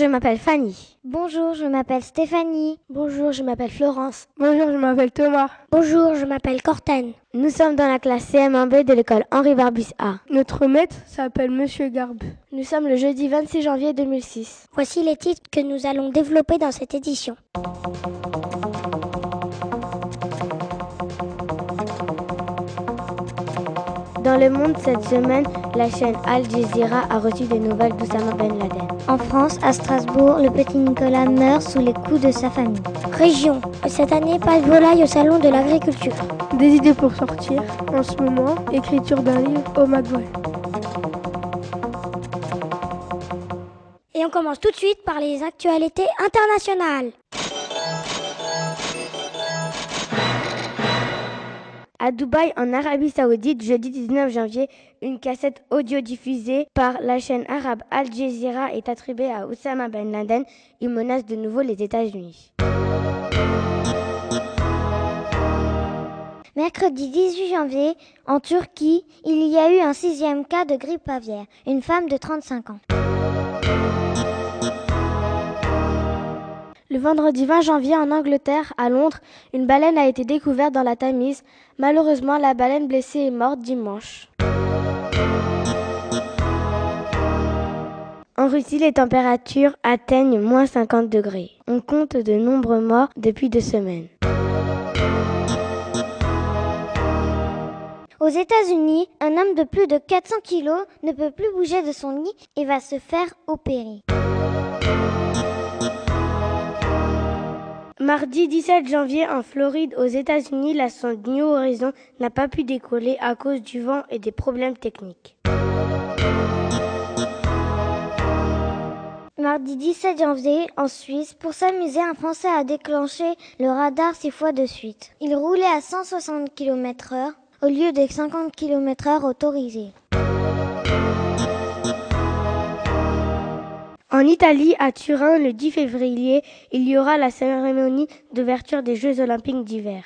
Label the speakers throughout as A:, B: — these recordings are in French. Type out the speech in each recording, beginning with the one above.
A: Je m'appelle Fanny.
B: Bonjour, je m'appelle Stéphanie.
A: Bonjour, je m'appelle Florence.
C: Bonjour, je m'appelle Thomas.
B: Bonjour, je m'appelle Cortane.
A: Nous sommes dans la classe CM1B de l'école Henri Barbus A.
C: Notre maître s'appelle Monsieur Garbe.
A: Nous sommes le jeudi 26 janvier 2006.
B: Voici les titres que nous allons développer dans cette édition.
A: Dans le monde cette semaine, la chaîne Al Jazeera a reçu des nouvelles d'Oussama Ben Laden.
B: En France, à Strasbourg, le petit Nicolas meurt sous les coups de sa famille. Région. Cette année, pas de volaille au salon de l'agriculture.
C: Des idées pour sortir. En ce moment, écriture d'un livre au McDowell.
B: Et on commence tout de suite par les actualités internationales.
A: À Dubaï, en Arabie Saoudite, jeudi 19 janvier, une cassette audio diffusée par la chaîne arabe Al Jazeera est attribuée à Oussama Ben Laden. Il menace de nouveau les États-Unis.
B: Mercredi 18 janvier, en Turquie, il y a eu un sixième cas de grippe aviaire, une femme de 35 ans.
A: Le vendredi 20 janvier en Angleterre, à Londres, une baleine a été découverte dans la Tamise. Malheureusement, la baleine blessée est morte dimanche. En Russie, les températures atteignent moins 50 degrés. On compte de nombreux morts depuis deux semaines.
B: Aux États-Unis, un homme de plus de 400 kilos ne peut plus bouger de son lit et va se faire opérer.
A: Mardi 17 janvier en Floride aux États-Unis, la sonde New Horizon n'a pas pu décoller à cause du vent et des problèmes techniques.
B: Mardi 17 janvier, en Suisse, pour s'amuser, un Français a déclenché le radar six fois de suite. Il roulait à 160 km heure au lieu des 50 km heure autorisés.
A: Italie, à Turin, le 10 février, il y aura la cérémonie d'ouverture des Jeux olympiques d'hiver.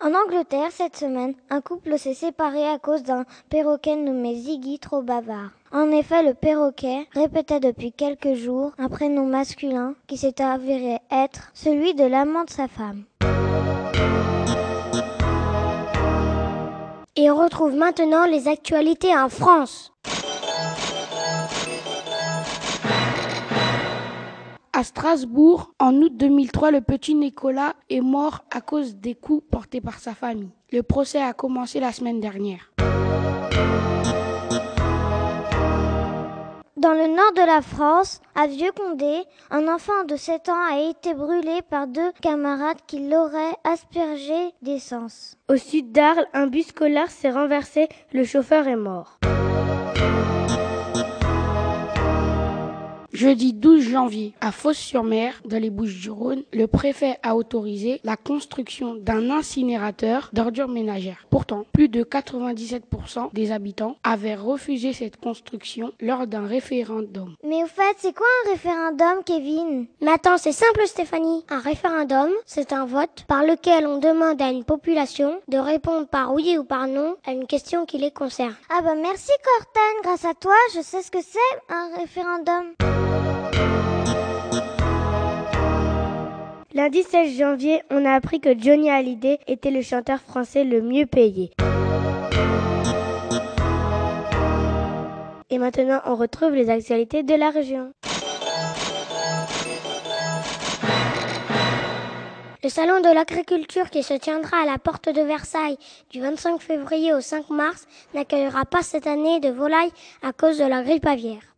B: En Angleterre, cette semaine, un couple s'est séparé à cause d'un perroquet nommé Ziggy trop bavard. En effet, le perroquet répétait depuis quelques jours un prénom masculin qui s'est avéré être celui de l'amant de sa femme. Et on retrouve maintenant les actualités en France.
D: À Strasbourg, en août 2003, le petit Nicolas est mort à cause des coups portés par sa famille. Le procès a commencé la semaine dernière.
B: Dans le nord de la France, à Vieux-Condé, un enfant de 7 ans a été brûlé par deux camarades qui l'auraient aspergé d'essence.
A: Au sud d'Arles, un bus scolaire s'est renversé, le chauffeur est mort.
D: Jeudi 12 janvier, à Fos-sur-Mer, dans les Bouches-du-Rhône, le préfet a autorisé la construction d'un incinérateur d'ordures ménagères. Pourtant, plus de 97% des habitants avaient refusé cette construction lors d'un référendum.
B: Mais au fait, c'est quoi un référendum, Kevin? Mais attends, c'est simple, Stéphanie. Un référendum, c'est un vote par lequel on demande à une population de répondre par oui ou par non à une question qui les concerne. Ah bah merci, Cortane. Grâce à toi, je sais ce que c'est un référendum.
A: Lundi 16 janvier, on a appris que Johnny Hallyday était le chanteur français le mieux payé. Et maintenant, on retrouve les actualités de la région.
B: Le salon de l'agriculture qui se tiendra à la porte de Versailles du 25 février au 5 mars n'accueillera pas cette année de volailles à cause de la grippe aviaire.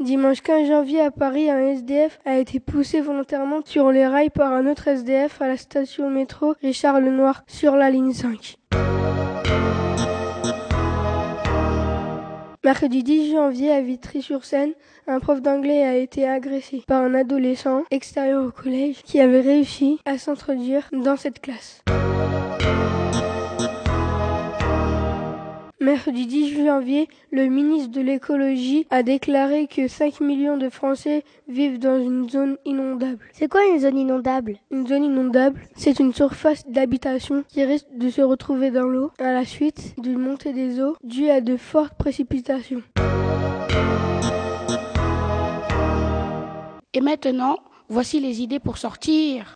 C: Dimanche 15 janvier à Paris, un SDF a été poussé volontairement sur les rails par un autre SDF à la station métro Richard Lenoir sur la ligne 5. Mercredi 10 janvier à Vitry-sur-Seine, un prof d'anglais a été agressé par un adolescent extérieur au collège qui avait réussi à s'introduire dans cette classe. Mercredi 10 janvier, le ministre de l'écologie a déclaré que 5 millions de Français vivent dans une zone inondable.
A: C'est quoi une zone inondable?
C: Une zone inondable, c'est une surface d'habitation qui risque de se retrouver dans l'eau à la suite d'une montée des eaux due à de fortes précipitations.
D: Et maintenant, voici les idées pour sortir.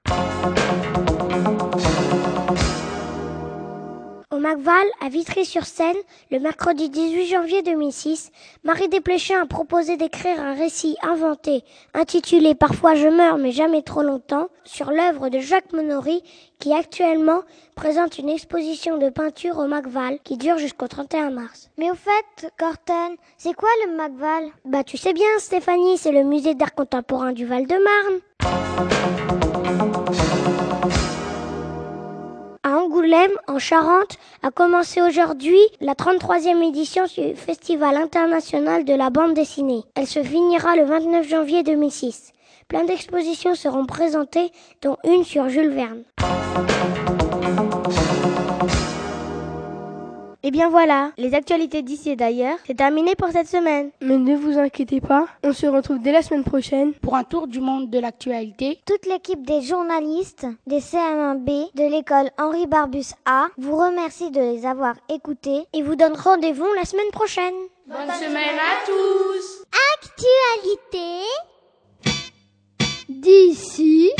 E: Macval, à Vitry-sur-Seine, le mercredi 18 janvier 2006, Marie Desplechin a proposé d'écrire un récit inventé, intitulé Parfois je meurs mais jamais trop longtemps, sur l'œuvre de Jacques Monory, qui actuellement présente une exposition de peinture au Macval qui dure jusqu'au 31 mars.
B: Mais au fait, Corten, c'est quoi le Macval
E: Bah tu sais bien Stéphanie, c'est le musée d'art contemporain du Val-de-Marne. En Charente, a commencé aujourd'hui la 33e édition du Festival international de la bande dessinée. Elle se finira le 29 janvier 2006. Plein d'expositions seront présentées, dont une sur Jules Verne.
A: Et bien voilà, les actualités d'ici et d'ailleurs, c'est terminé pour cette semaine.
C: Mais ne vous inquiétez pas, on se retrouve dès la semaine prochaine
D: pour un tour du monde de l'actualité.
B: Toute l'équipe des journalistes des CM1B de l'école Henri Barbus A vous remercie de les avoir écoutés
E: et vous donne rendez-vous la semaine prochaine.
D: Bonne semaine à tous
B: Actualité
E: d'ici